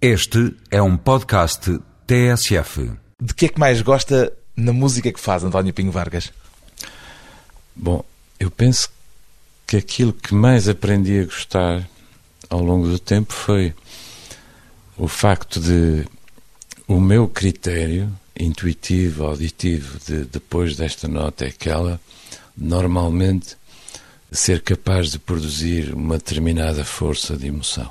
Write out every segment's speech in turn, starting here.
Este é um podcast TSF. De que é que mais gosta na música que faz, António Pinho Vargas? Bom, eu penso que aquilo que mais aprendi a gostar ao longo do tempo foi o facto de o meu critério intuitivo, auditivo, de depois desta nota é aquela, normalmente ser capaz de produzir uma determinada força de emoção.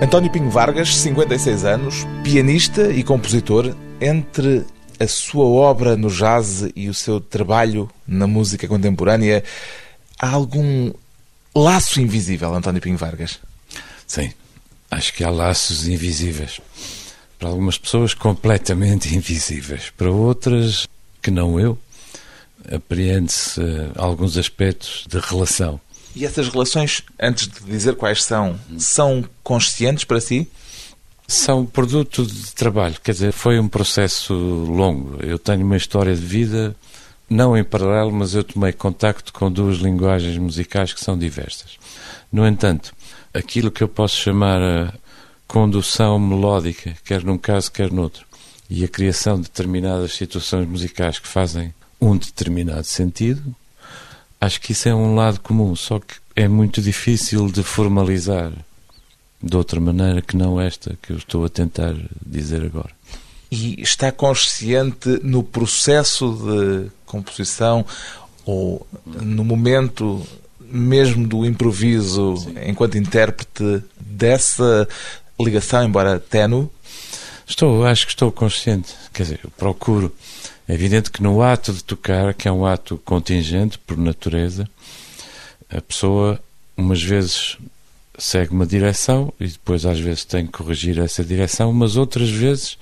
António Pinho Vargas, 56 anos, pianista e compositor, entre a sua obra no jazz e o seu trabalho na música contemporânea, há algum laço invisível, António Pinho Vargas? Sim, acho que há laços invisíveis. Para algumas pessoas, completamente invisíveis. Para outras, que não eu, apreende-se uh, alguns aspectos de relação. E essas relações, antes de dizer quais são, são conscientes para si? São produto de trabalho, quer dizer, foi um processo longo. Eu tenho uma história de vida, não em paralelo, mas eu tomei contacto com duas linguagens musicais que são diversas. No entanto, aquilo que eu posso chamar a condução melódica, quer num caso, quer noutro, e a criação de determinadas situações musicais que fazem um determinado sentido, Acho que isso é um lado comum, só que é muito difícil de formalizar de outra maneira que não esta que eu estou a tentar dizer agora. E está consciente no processo de composição ou no momento mesmo do improviso Sim. enquanto intérprete dessa ligação, embora ténue? Estou, acho que estou consciente. Quer dizer, procuro é evidente que no ato de tocar, que é um ato contingente por natureza, a pessoa umas vezes segue uma direção e depois às vezes tem que corrigir essa direção, mas outras vezes,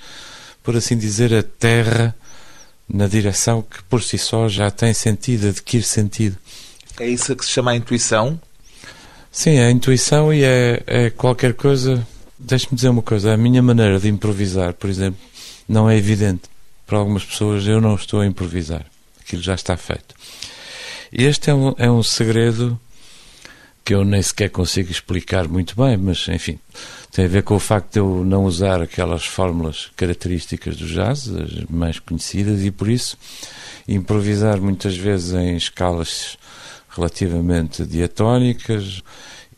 por assim dizer, a terra na direção que por si só já tem sentido, adquire sentido. É isso que se chama a intuição? Sim, é a intuição e é, é qualquer coisa. Deixe-me dizer uma coisa: a minha maneira de improvisar, por exemplo, não é evidente para algumas pessoas eu não estou a improvisar. Aquilo já está feito. Este é um, é um segredo que eu nem sequer consigo explicar muito bem, mas enfim, tem a ver com o facto de eu não usar aquelas fórmulas características do jazz, as mais conhecidas, e por isso improvisar muitas vezes em escalas relativamente diatónicas,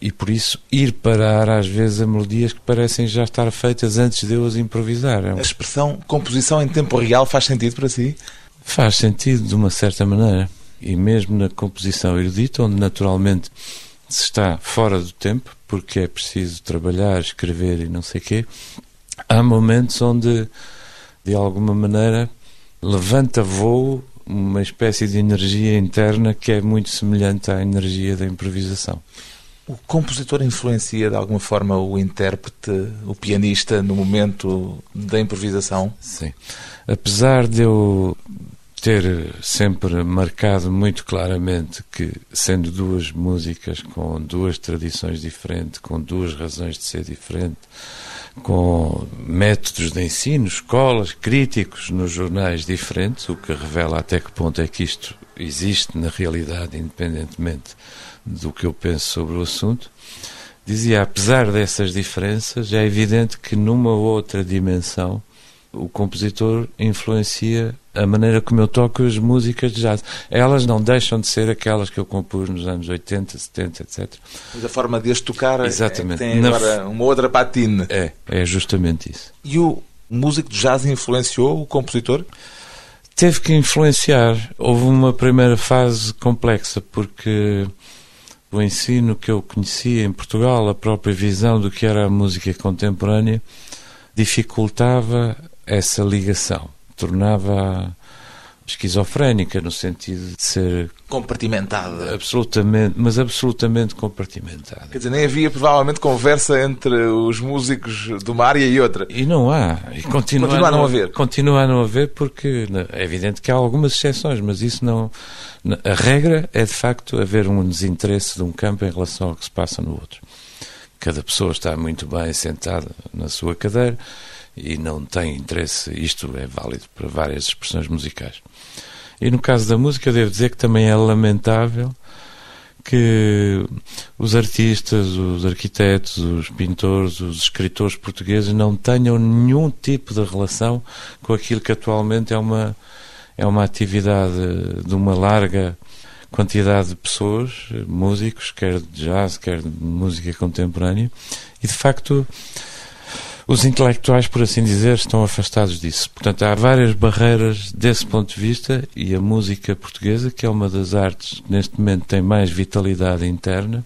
e por isso ir parar às vezes a melodias que parecem já estar feitas antes de eu as improvisar. A expressão composição em tempo real faz sentido para si? Faz sentido de uma certa maneira. E mesmo na composição erudita, onde naturalmente se está fora do tempo, porque é preciso trabalhar, escrever e não sei quê, há momentos onde, de alguma maneira, levanta voo uma espécie de energia interna que é muito semelhante à energia da improvisação. O compositor influencia de alguma forma o intérprete, o pianista, no momento da improvisação? Sim. Apesar de eu ter sempre marcado muito claramente que, sendo duas músicas com duas tradições diferentes, com duas razões de ser diferentes, com métodos de ensino, escolas, críticos nos jornais diferentes, o que revela até que ponto é que isto existe na realidade, independentemente do que eu penso sobre o assunto, dizia, apesar dessas diferenças, é evidente que numa outra dimensão o compositor influencia a maneira como eu toco as músicas de jazz. Elas não deixam de ser aquelas que eu compus nos anos 80, 70, etc. Mas a forma de as tocar é Exatamente. tem agora Na... uma outra patina. É, é justamente isso. E o músico de jazz influenciou o compositor? Teve que influenciar. Houve uma primeira fase complexa, porque o ensino que eu conhecia em Portugal, a própria visão do que era a música contemporânea, dificultava essa ligação, tornava esquizofrénica, no sentido de ser Compartimentada. absolutamente, mas absolutamente compartimentada. Quer dizer, nem havia provavelmente conversa entre os músicos de uma área e outra. E não há. E continua, Continua a não haver. Continua a não haver porque é evidente que há algumas exceções, mas isso não. A regra é de facto haver um desinteresse de um campo em relação ao que se passa no outro. Cada pessoa está muito bem sentada na sua cadeira e não tem interesse. Isto é válido para várias expressões musicais. E no caso da música, devo dizer que também é lamentável que os artistas, os arquitetos, os pintores, os escritores portugueses não tenham nenhum tipo de relação com aquilo que atualmente é uma, é uma atividade de uma larga quantidade de pessoas, músicos, quer de jazz, quer de música contemporânea, e de facto os intelectuais, por assim dizer, estão afastados disso. Portanto, há várias barreiras desse ponto de vista e a música portuguesa, que é uma das artes que neste momento tem mais vitalidade interna,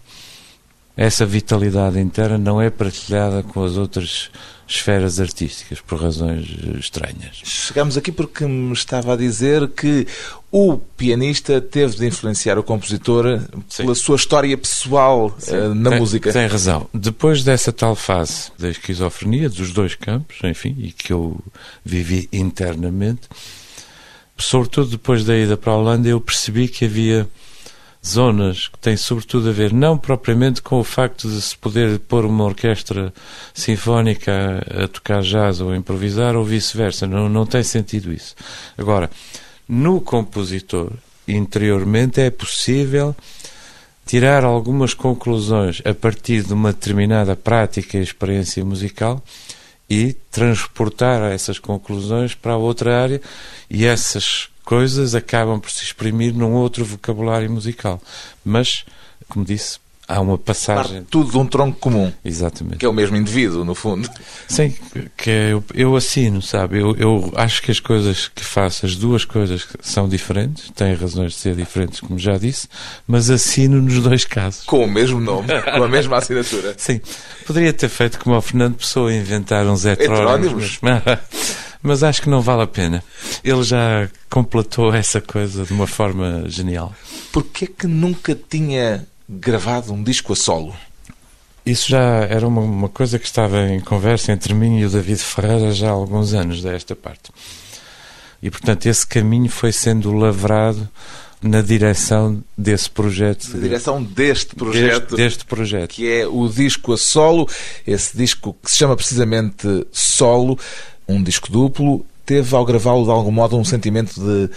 essa vitalidade interna não é partilhada com as outras esferas artísticas, por razões estranhas. Chegamos aqui porque me estava a dizer que o pianista teve de influenciar o compositor Sim. pela sua história pessoal eh, na tem, música. Tem razão. Depois dessa tal fase da esquizofrenia, dos dois campos, enfim, e que eu vivi internamente, sobretudo depois da ida para a Holanda, eu percebi que havia zonas que têm sobretudo a ver não propriamente com o facto de se poder pôr uma orquestra sinfónica a, tocar jazz ou a improvisar ou vice-versa, não, não tem sentido isso. Agora, no compositor, interiormente, é possível tirar algumas conclusões a partir de uma determinada prática e experiência musical e transportar essas conclusões para outra área e essas coisas acabam por se exprimir num outro vocabulário musical. Mas, como disse, há uma passagem. Parte tudo de um tronco comum, Exatamente. que é o mesmo indivíduo, no fundo. Sim, que eu, eu assino, sabe? Eu, eu acho que as coisas que faço, as duas coisas são diferentes, têm razões de ser diferentes, como já disse, mas assino nos dois casos. Com o mesmo nome, com a mesma assinatura. Sim, poderia ter feito como o Fernando Pessoa inventar uns heterónimos. Mas, mas acho que não vale a pena. Ele já completou essa coisa de uma forma genial. Porquê que nunca tinha gravado um disco a solo? Isso já era uma, uma, coisa que estava em conversa entre mim e o David Ferreira já há alguns anos desta parte. E, portanto, esse caminho foi sendo lavrado na direção desse projeto. Na direção deste projeto. Deste, deste, projeto. Que é o disco a solo, esse disco que se chama precisamente Solo, um disco duplo. Teve ao gravá-lo de algum modo um sentimento de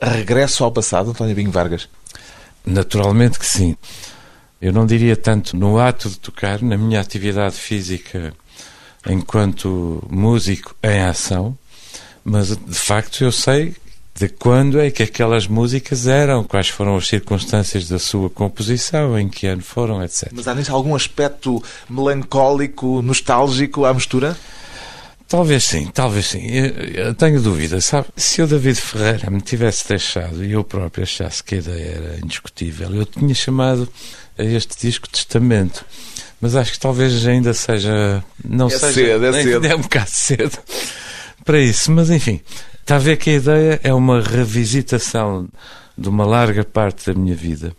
regresso ao passado, António Binho Vargas? Naturalmente que sim. Eu não diria tanto no ato de tocar, na minha atividade física enquanto músico em ação, mas de facto eu sei de quando é que aquelas músicas eram, quais foram as circunstâncias da sua composição, em que ano foram, etc. Mas há nisso algum aspecto melancólico, nostálgico à mistura? Talvez sim, talvez sim. Eu, eu tenho dúvida, sabe? Se o David Ferreira me tivesse deixado e eu próprio achasse que a ideia era indiscutível, eu tinha chamado a este disco Testamento. Mas acho que talvez ainda seja. Não é seja. Cedo, é cedo. É um bocado cedo para isso. Mas enfim, está a ver que a ideia é uma revisitação de uma larga parte da minha vida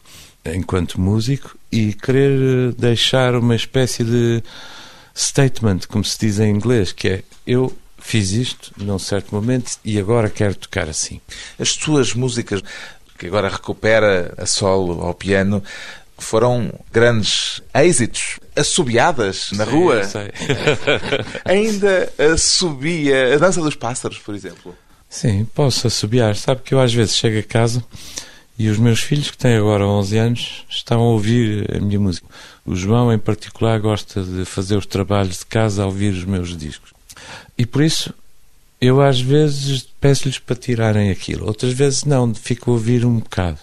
enquanto músico e querer deixar uma espécie de statement, como se diz em inglês, que é eu fiz isto num certo momento e agora quero tocar assim. As suas músicas, que agora recupera a solo ao piano, foram grandes êxitos, assobiadas na Sim, rua. sei. Ainda assobia a dança dos pássaros, por exemplo. Sim, posso assobiar. Sabe que eu às vezes chego a casa e os meus filhos, que têm agora 11 anos, estão a ouvir a minha música. O João, em particular, gosta de fazer os trabalhos de casa a ouvir os meus discos. E por isso, eu às vezes peço-lhes para tirarem aquilo. Outras vezes não, fico a ouvir um bocado.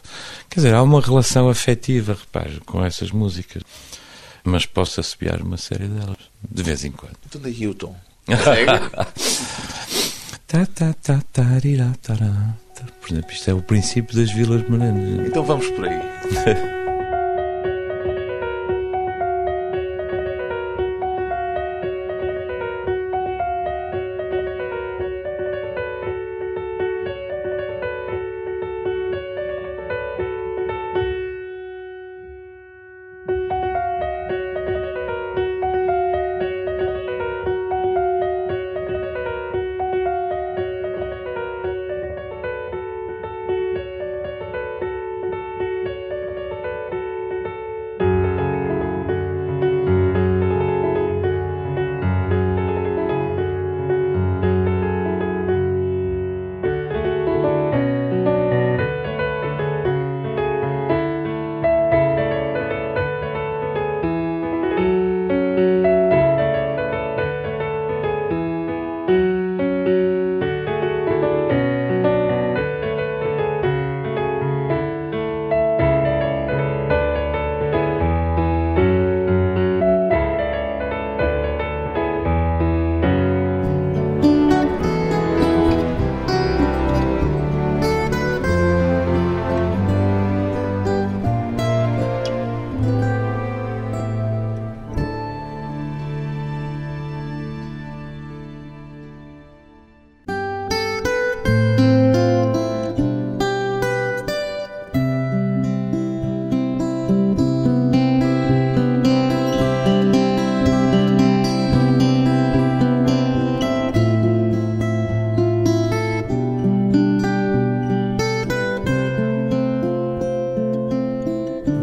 Quer dizer, há uma relação afetiva, repare, com essas músicas. Mas posso assobiar uma série delas, de vez em quando. Então daí o tom. Por exemplo, isto é o princípio das Vilas Morenas. Então vamos por aí.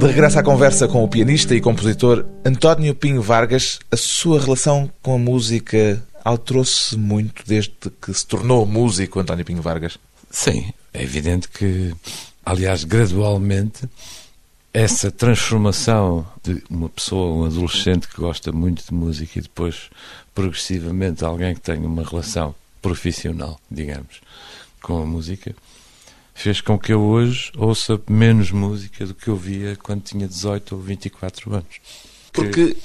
regresso à conversa com o pianista e compositor António Pinho Vargas. A sua relação com a música alterou-se muito desde que se tornou músico, António Pinho Vargas? Sim, é evidente que, aliás, gradualmente, essa transformação de uma pessoa, um adolescente que gosta muito de música e depois, progressivamente, alguém que tem uma relação profissional, digamos, com a música, fez com que eu hoje ouça menos música do que eu via quando tinha 18 ou 24 anos. Porque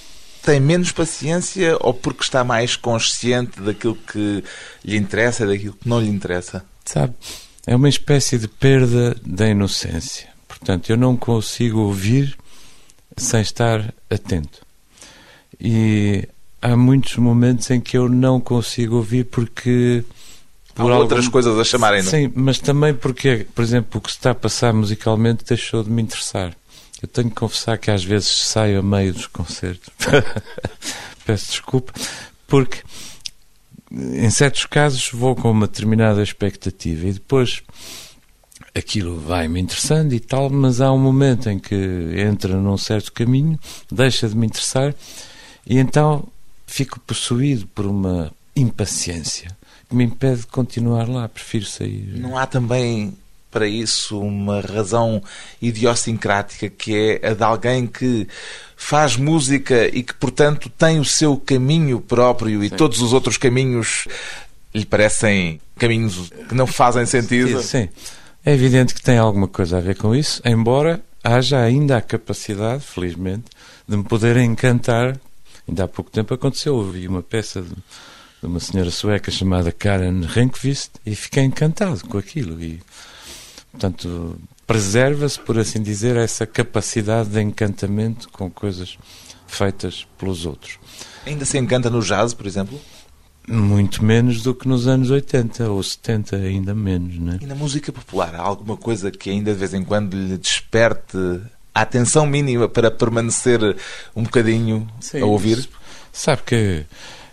tem menos paciência ou porque está mais consciente daquilo que lhe interessa e daquilo que não lhe interessa? Sabe, é uma espécie de perda da inocência. Portanto, eu não consigo ouvir sem estar atento. E há muitos momentos em que eu não consigo ouvir porque por Há outras algum... coisas a chamarem, não? Sim, mas também porque, por exemplo, o que se está a passar musicalmente deixou de me interessar. Eu tenho que confessar que às vezes saio a meio dos concertos. Peço desculpa, porque em certos casos vou com uma determinada expectativa e depois aquilo vai-me interessando e tal, mas há um momento em que entra num certo caminho, deixa de me interessar e então fico possuído por uma impaciência que me impede de continuar lá, prefiro sair. Não há também para isso uma razão idiosincrática que é a de alguém que faz música e que, portanto, tem o seu caminho próprio e sim. todos os outros caminhos lhe parecem caminhos que não fazem sentido? Sim, sim. É evidente que tem alguma coisa a ver com isso, embora haja ainda a capacidade, felizmente, de me poder encantar. Ainda há pouco tempo aconteceu, ouvi uma peça de de uma senhora sueca chamada Karen Renkvist e fiquei encantado com aquilo e portanto preserva-se por assim dizer essa capacidade de encantamento com coisas feitas pelos outros. Ainda se encanta no jazz, por exemplo? Muito menos do que nos anos 80 ou 70, ainda menos, né? E na música popular, há alguma coisa que ainda de vez em quando lhe desperte a atenção mínima para permanecer um bocadinho Sim, a ouvir? Sabe que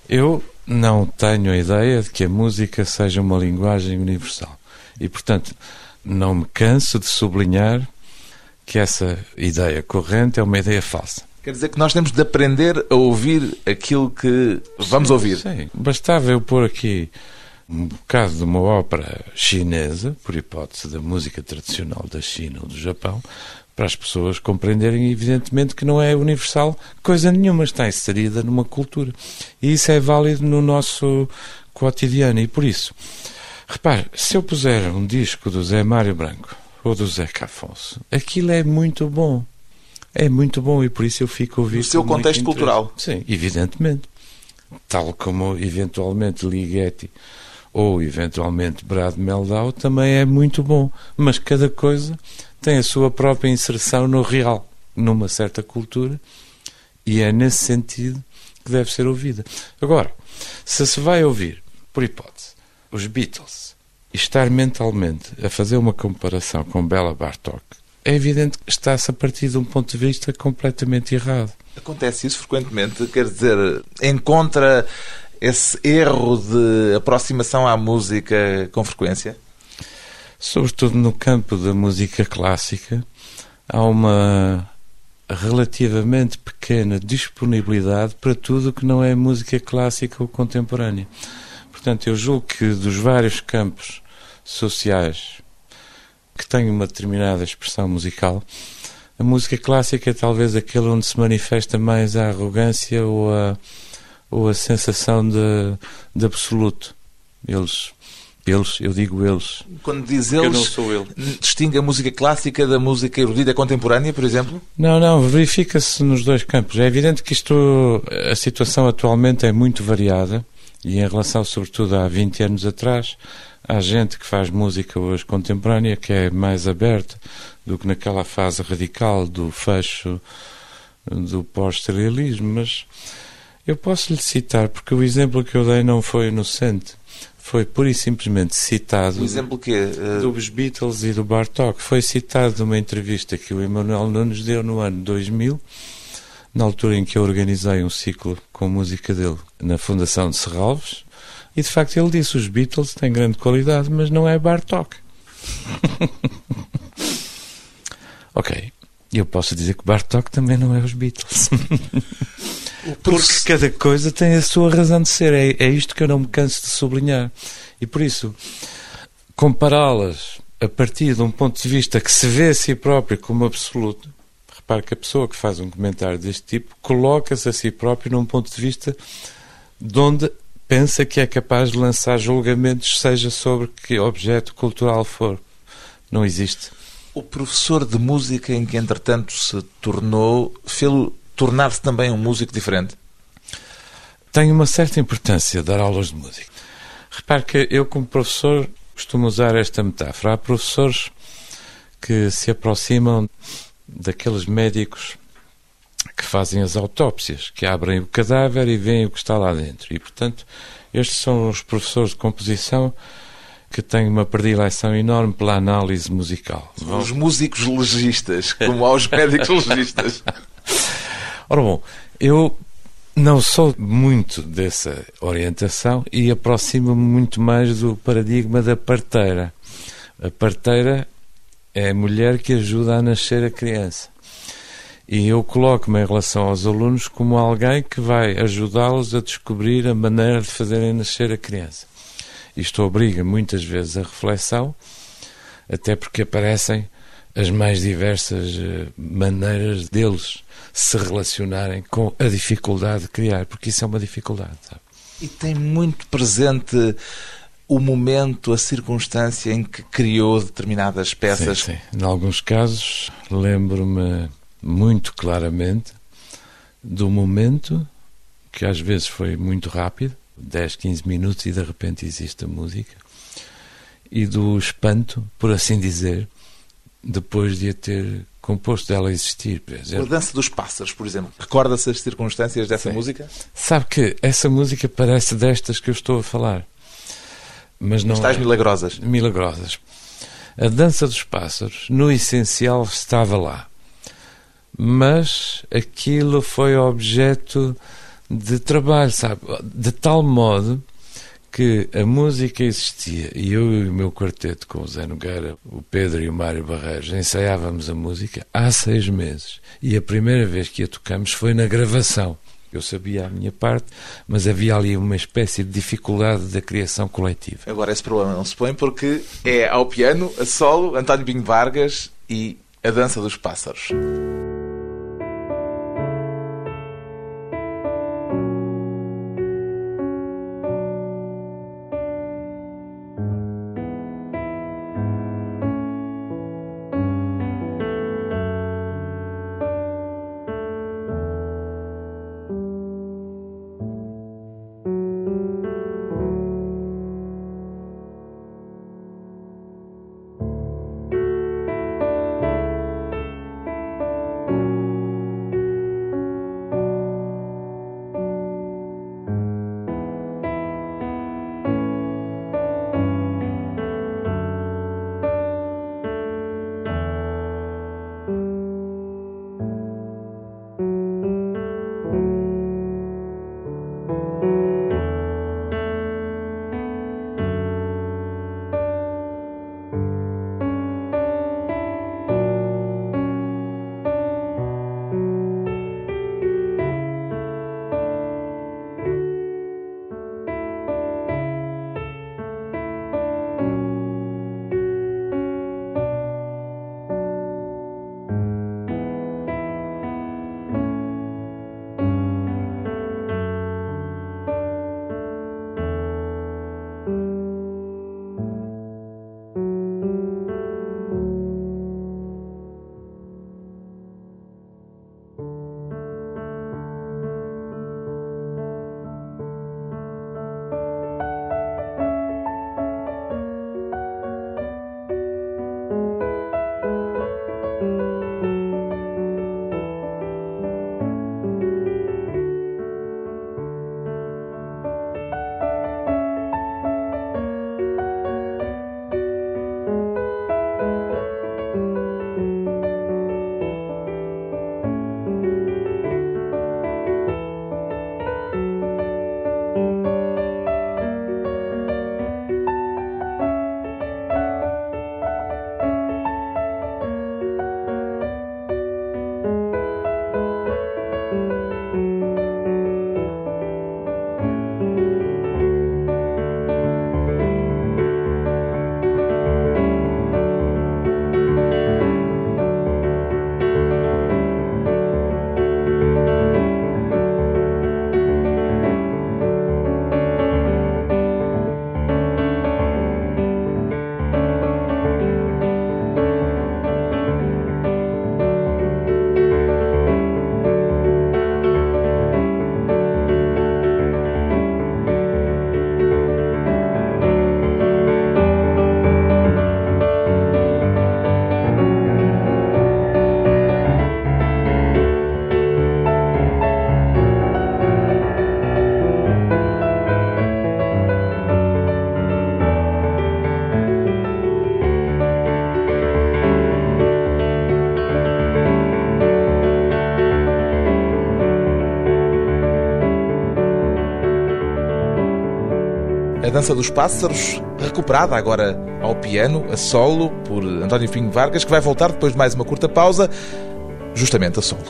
eu não tenho a ideia de que a música seja uma linguagem universal. E, portanto, não me canso de sublinhar que essa ideia corrente é uma ideia falsa. Quer dizer que nós temos de aprender a ouvir aquilo que vamos sim, ouvir. Sim, bastava eu pôr aqui um bocado de uma ópera chinesa, por hipótese da música tradicional da China ou do Japão, para as pessoas compreenderem, evidentemente, que não é universal coisa nenhuma, está inserida numa cultura. E isso é válido no nosso cotidiano. E por isso, repare, se eu puser um disco do Zé Mário Branco ou do Zé Afonso, aquilo é muito bom. É muito bom e por isso eu fico a ouvir. No seu contexto cultural. Sim, evidentemente. Tal como, eventualmente, Ligeti ou, eventualmente, Brad Meldau também é muito bom. Mas cada coisa tem a sua própria inserção no real, numa certa cultura, e é nesse sentido que deve ser ouvida. Agora, se se vai ouvir, por hipótese, os Beatles e estar mentalmente a fazer uma comparação com Bela Bartok, é evidente que está-se a partir de um ponto de vista completamente errado. Acontece isso frequentemente, quer dizer, encontra esse erro de aproximação à música com frequência? sobretudo no campo da música clássica, há uma relativamente pequena disponibilidade para tudo que não é música clássica ou contemporânea. Portanto, eu julgo que dos vários campos sociais que têm uma determinada expressão musical, a música clássica é talvez aquele onde se manifesta mais a arrogância ou a, ou a sensação de, de absoluto. Eles eles, eu digo eles. Quando diz eles, eu não sou ele. distingue a música clássica da música erudita contemporânea, por exemplo? Não, não, verifica-se nos dois campos. É evidente que isto, a situação atualmente é muito variada e em relação, sobretudo, há 20 anos atrás, há gente que faz música hoje contemporânea que é mais aberta do que naquela fase radical do fecho do pós-serialismo, mas eu posso lhe citar, porque o exemplo que eu dei não foi inocente foi pura e simplesmente citado. O exemplo que uh... Dos Beatles e do Bartok. Foi citado numa entrevista que o Emanuel Nunes deu no ano 2000, na altura em que eu organizei um ciclo com música dele na Fundação de Serralves. E de facto ele disse: os Beatles têm grande qualidade, mas não é Bartok. ok. E eu posso dizer que Bartok também não é os Beatles. Porque cada coisa tem a sua razão de ser. É, é isto que eu não me canso de sublinhar. E por isso, compará-las a partir de um ponto de vista que se vê a si próprio como absoluto, repare que a pessoa que faz um comentário deste tipo coloca-se a si próprio num ponto de vista de onde pensa que é capaz de lançar julgamentos, seja sobre que objeto cultural for. Não existe. O professor de música em que, entretanto, se tornou, fê-lo tornar-se também um músico diferente? Tem uma certa importância dar aulas de música. Repare que eu, como professor, costumo usar esta metáfora. Há professores que se aproximam daqueles médicos que fazem as autópsias, que abrem o cadáver e veem o que está lá dentro. E, portanto, estes são os professores de composição que têm uma predileção enorme pela análise musical. Os músicos legistas, como aos médicos legistas. Ora bom, eu não sou muito dessa orientação e aproximo-me muito mais do paradigma da parteira. A parteira é a mulher que ajuda a nascer a criança. E eu coloco-me em relação aos alunos como alguém que vai ajudá-los a descobrir a maneira de fazerem nascer a criança. Isto obriga muitas vezes a reflexão, até porque aparecem as mais diversas eh, maneiras deles se relacionarem com a dificuldade de criar, porque isso é uma dificuldade. Sabe? E tem muito presente o momento, a circunstância em que criou determinadas peças. Sim, sim. Em alguns casos, lembro-me muito claramente do momento que às vezes foi muito rápido 10, 15 minutos e de repente existe a música e do espanto, por assim dizer, depois de a ter composto dela existir. Por exemplo. A dança dos pássaros, por exemplo. Recorda-se as circunstâncias dessa Sim. música? Sabe que essa música parece destas que eu estou a falar. Mas não. Estás é. milagrosas. Milagrosas. A dança dos pássaros, no essencial, estava lá mas aquilo foi objeto de trabalho, sabe? De tal modo que a música existia e eu e o meu quarteto com o Zé Nogueira, o Pedro e o Mário Barreiros ensaiávamos a música há seis meses e a primeira vez que a tocamos foi na gravação. Eu sabia a minha parte, mas havia ali uma espécie de dificuldade da criação coletiva. Agora esse problema não se põe porque é ao piano, a solo, António Binho Vargas e a dança dos pássaros. Dança dos Pássaros, recuperada agora ao piano, a solo, por António Pinho Vargas, que vai voltar depois de mais uma curta pausa, justamente a solo.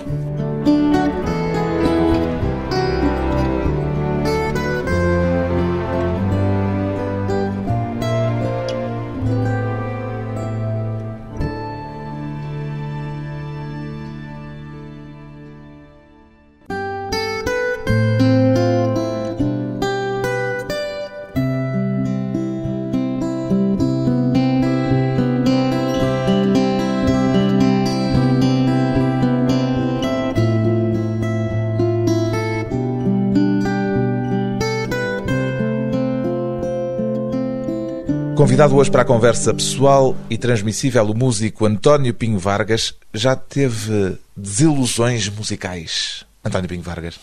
Convidado hoje para a conversa pessoal e transmissível, o músico António Pinho Vargas já teve desilusões musicais. António Pinho Vargas?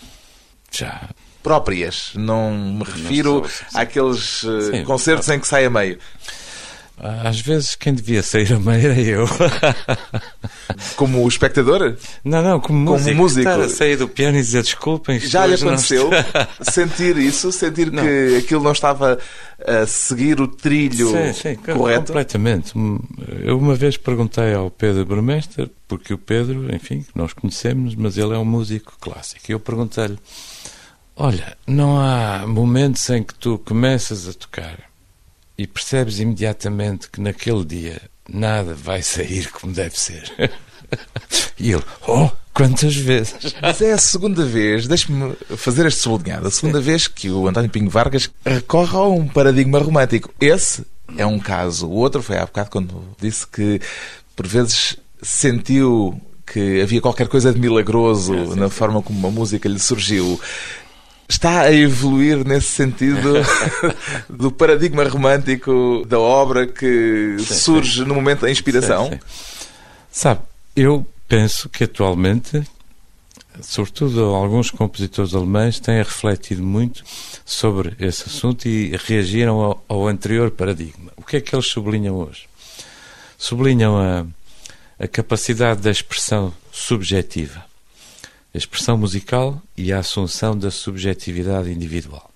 Já. Próprias. Não me refiro Não sou, àqueles uh, Sim. concertos em que sai a meio. Às vezes quem devia sair a meio era eu. Como espectador? Não, não, como Como músico. músico. Estar a sair do piano e dizer desculpem. Já lhe não aconteceu está." sentir isso? Sentir Não. que aquilo não estava a seguir o trilho Sim, sim, correto? completamente. Eu uma vez perguntei ao Pedro Burmester, porque o Pedro, enfim, nós conhecemos, mas ele é um músico clássico. E eu perguntei-lhe: Olha, não há momentos em que tu começas a tocar e percebes imediatamente que naquele dia nada vai sair como deve ser. e ele: Oh, quantas vezes! Mas é a segunda vez, deixe-me fazer este sublinhado, a segunda vez que o António Pinho Vargas recorre a um paradigma romântico. Esse é um caso. O outro foi há bocado quando disse que, por vezes, sentiu que havia qualquer coisa de milagroso É, sim, na sim. forma como a música lhe surgiu. Está a evoluir nesse sentido do paradigma romântico da obra que surge no momento da inspiração? Sim, sim. Sabe, eu penso que atualmente, sobretudo alguns compositores alemães, têm refletido muito sobre esse assunto e reagiram ao, ao anterior paradigma. O que é que eles sublinham hoje? Sublinham a, a capacidade da expressão subjetiva, a expressão musical e a assunção da subjetividade individual.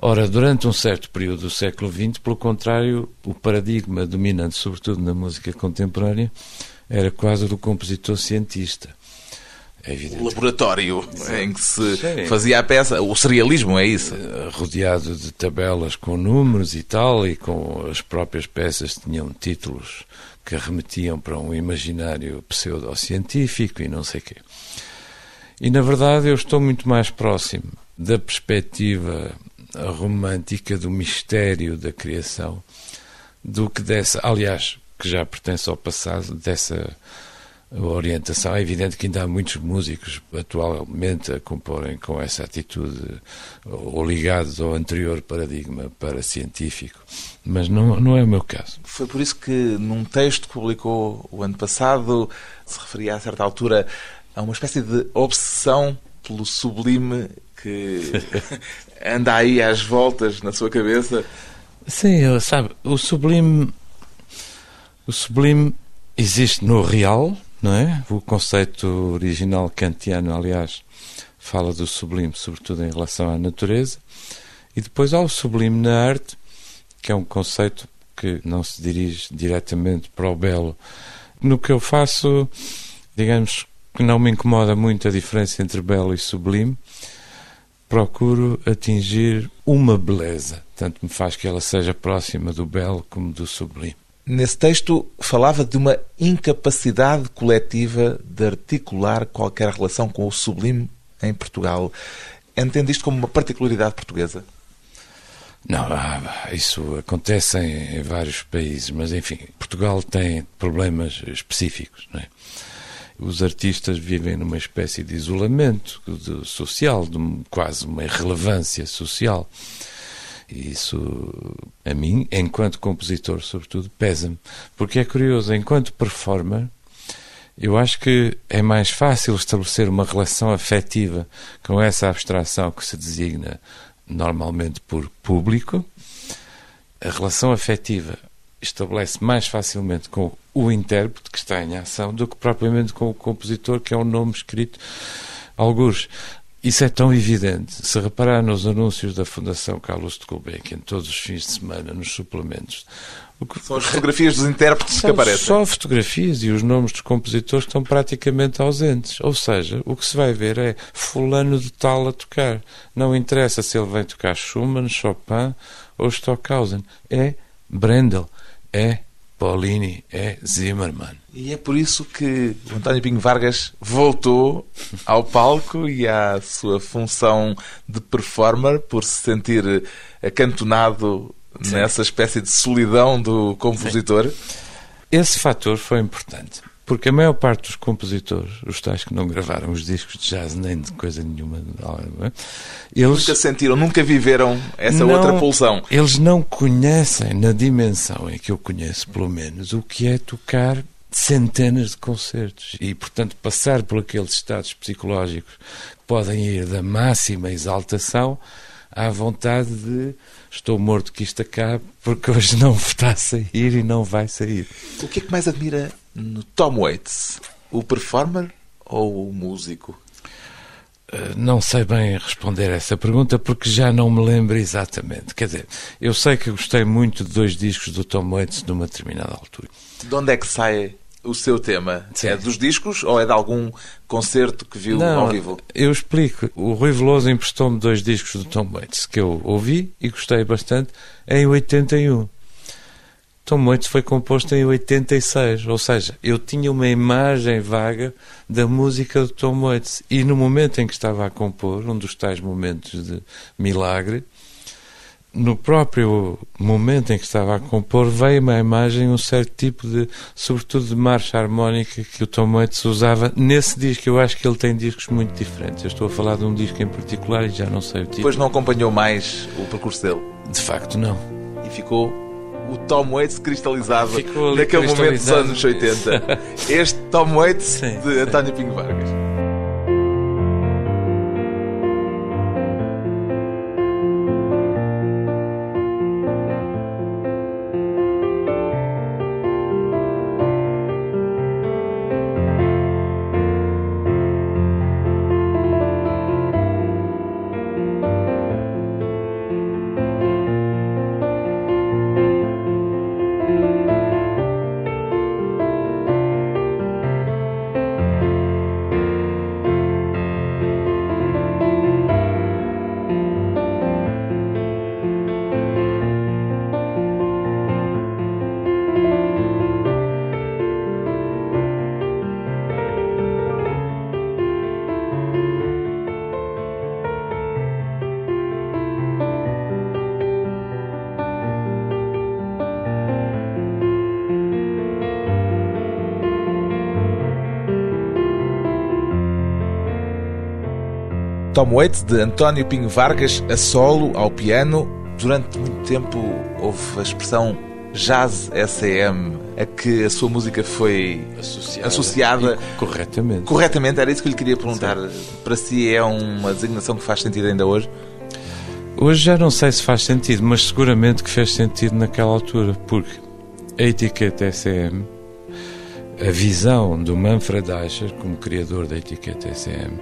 Ora, durante um certo período do século XX, pelo contrário, o paradigma dominante, sobretudo na música contemporânea, era quase o do compositor cientista. É O evidente. laboratório em que se Sim. fazia a peça, o serialismo é isso. rodeado de tabelas com números e tal, e com as próprias peças tinham títulos que remetiam para um imaginário pseudocientífico e não sei quê. E na verdade eu estou muito mais próximo da perspectiva romântica do mistério da criação do que dessa, aliás, que já pertence ao passado, dessa orientação. É evidente que ainda há muitos músicos atualmente a comporem com essa atitude ou ligados ao anterior paradigma para científico, mas não, não é o meu caso. Foi por isso que num texto que publicou o ano passado se referia a certa altura a uma espécie de obsessão pelo sublime que anda aí às voltas na sua cabeça. Sim, sabe, o sublime o sublime existe no real, não é? O conceito original kantiano, aliás, fala do sublime, sobretudo em relação à natureza, e depois há o sublime na arte, que é um conceito que não se dirige diretamente para o belo. No que eu faço, digamos que não me incomoda muito a diferença entre belo e sublime, procuro atingir uma beleza. Tanto me faz que ela seja próxima do belo como do sublime. Nesse texto falava de uma incapacidade coletiva de articular qualquer relação com o sublime em Portugal. Entende isto como uma particularidade portuguesa? Não, ah, isso acontece em, em vários países, mas enfim, Portugal tem problemas específicos, não é? Os artistas vivem numa espécie de isolamento social, de quase uma irrelevância social. E isso, a mim, enquanto compositor, sobretudo, pesa-me. Porque é curioso, enquanto performer, eu acho que é mais fácil estabelecer uma relação afetiva com essa abstração que se designa normalmente por público. A relação afetiva estabelece mais facilmente com o intérprete que está em ação do que propriamente com o compositor, que é um nome escrito alguns Isso é tão evidente. Se reparar nos anúncios da Fundação Carlos de Gulbenkian, todos os fins de semana, nos suplementos. São as fotografias dos intérpretes São que aparecem. Só fotografias e os nomes dos compositores estão praticamente ausentes. Ou seja, o que se vai ver é fulano de tal a tocar. Não interessa se ele vem tocar Schumann, Chopin ou Stockhausen. É Brendel, é Paulini, é Zimmermann. E é por isso que o António Pinho Vargas voltou ao palco e à sua função de performer por se sentir acantonado Sim. nessa espécie de solidão do compositor. Sim. Esse fator foi importante. Porque a maior parte dos compositores, os tais que não gravaram os discos de jazz nem de coisa nenhuma, é? eles nunca sentiram, nunca viveram essa não, outra pulsão. Eles não conhecem, na dimensão em que eu conheço, pelo menos, o que é tocar centenas de concertos e, portanto, passar por aqueles estados psicológicos que podem ir da máxima exaltação à vontade de estou morto que isto acabe porque hoje não está a sair e não vai sair. O que é que mais admira no Tom Waits? O performer ou o músico? Eh, não sei bem responder essa pergunta porque já não me lembro exatamente. Quer dizer, eu sei que gostei muito de dois discos do Tom Waits numa determinada altura. De onde é que sai o seu tema? Sim. É dos discos ou é de algum concerto que viu não, ao vivo? Eu explico. O Rui Veloso emprestou-me dois discos do Tom Waits que eu ouvi e gostei bastante em 81. Tom Waits foi composto em 86, ou seja, eu tinha uma imagem vaga da música do Tom Waits e no momento em que estava a compor, um dos tais momentos de milagre, no próprio momento em que estava a compor, veio-me à imagem um certo tipo de, sobretudo de marcha harmónica que o Tom Waits usava nesse disco. Eu acho que ele tem discos muito diferentes. Eu estou a falar de um disco em particular e já não sei o tipo. Depois não acompanhou mais o percurso dele? De facto, não. E ficou o Tom Waits cristalizado naquele momento dos anos 80. Este Tom Waits sim, de António Pinho Vargas. Tom Waits, de António Pinho Vargas, a solo, ao piano. Durante muito tempo houve a expressão jazz SEM, a que a sua música foi associada, associada corretamente. Corretamente, era isso que lhe queria perguntar. Sim. Para si é uma designação que faz sentido ainda hoje? Hoje já não sei se faz sentido, mas seguramente que fez sentido naquela altura, porque a etiqueta SEM, a visão do Manfred Eicher como criador da etiqueta SEM,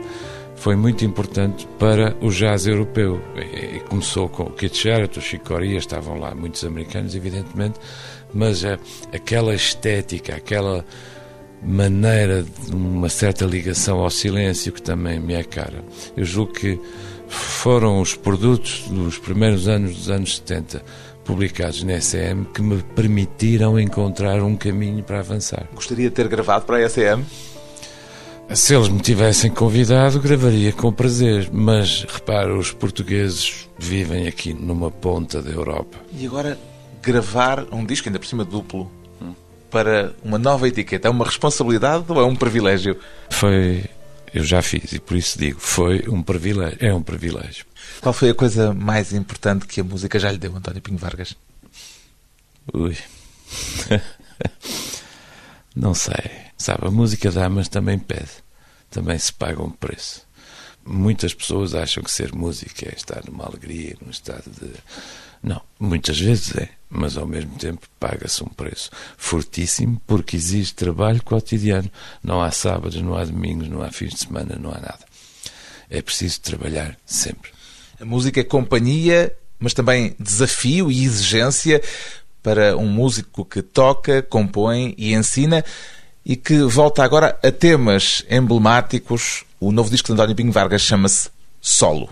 foi muito importante para o jazz europeu. E começou com o Keith Jarrett, o Chico Corea, estavam lá muitos americanos, evidentemente, mas a, aquela estética, aquela maneira de uma certa ligação ao silêncio que também me é cara. Eu julgo que foram os produtos dos primeiros anos dos anos 70 publicados na SM que me permitiram encontrar um caminho para avançar. Gostaria de ter gravado para a SM? Se eles me tivessem convidado, gravaria com prazer, mas repara, os portugueses vivem aqui numa ponta da Europa. E agora gravar um disco, ainda por cima duplo, para uma nova etiqueta, é uma responsabilidade ou é um privilégio? Foi, eu já fiz e por isso digo, foi um privilégio, é um privilégio. Qual foi a coisa mais importante que a música já lhe deu, António Pinho Vargas? Ui. Não sei. Sabe, a música dá, mas também pede. Também se paga um preço. Muitas pessoas acham que ser música é estar numa alegria, num estado de. Não, muitas vezes é, mas ao mesmo tempo paga-se um preço fortíssimo porque exige trabalho cotidiano. Não há sábados, não há domingos, não há fins de semana, não há nada. é preciso trabalhar sempre. A música é companhia, mas também desafio e exigência para um músico que toca, compõe e ensina e que volta agora a temas emblemáticos. O novo disco de António Pinho Vargas chama-se Solo.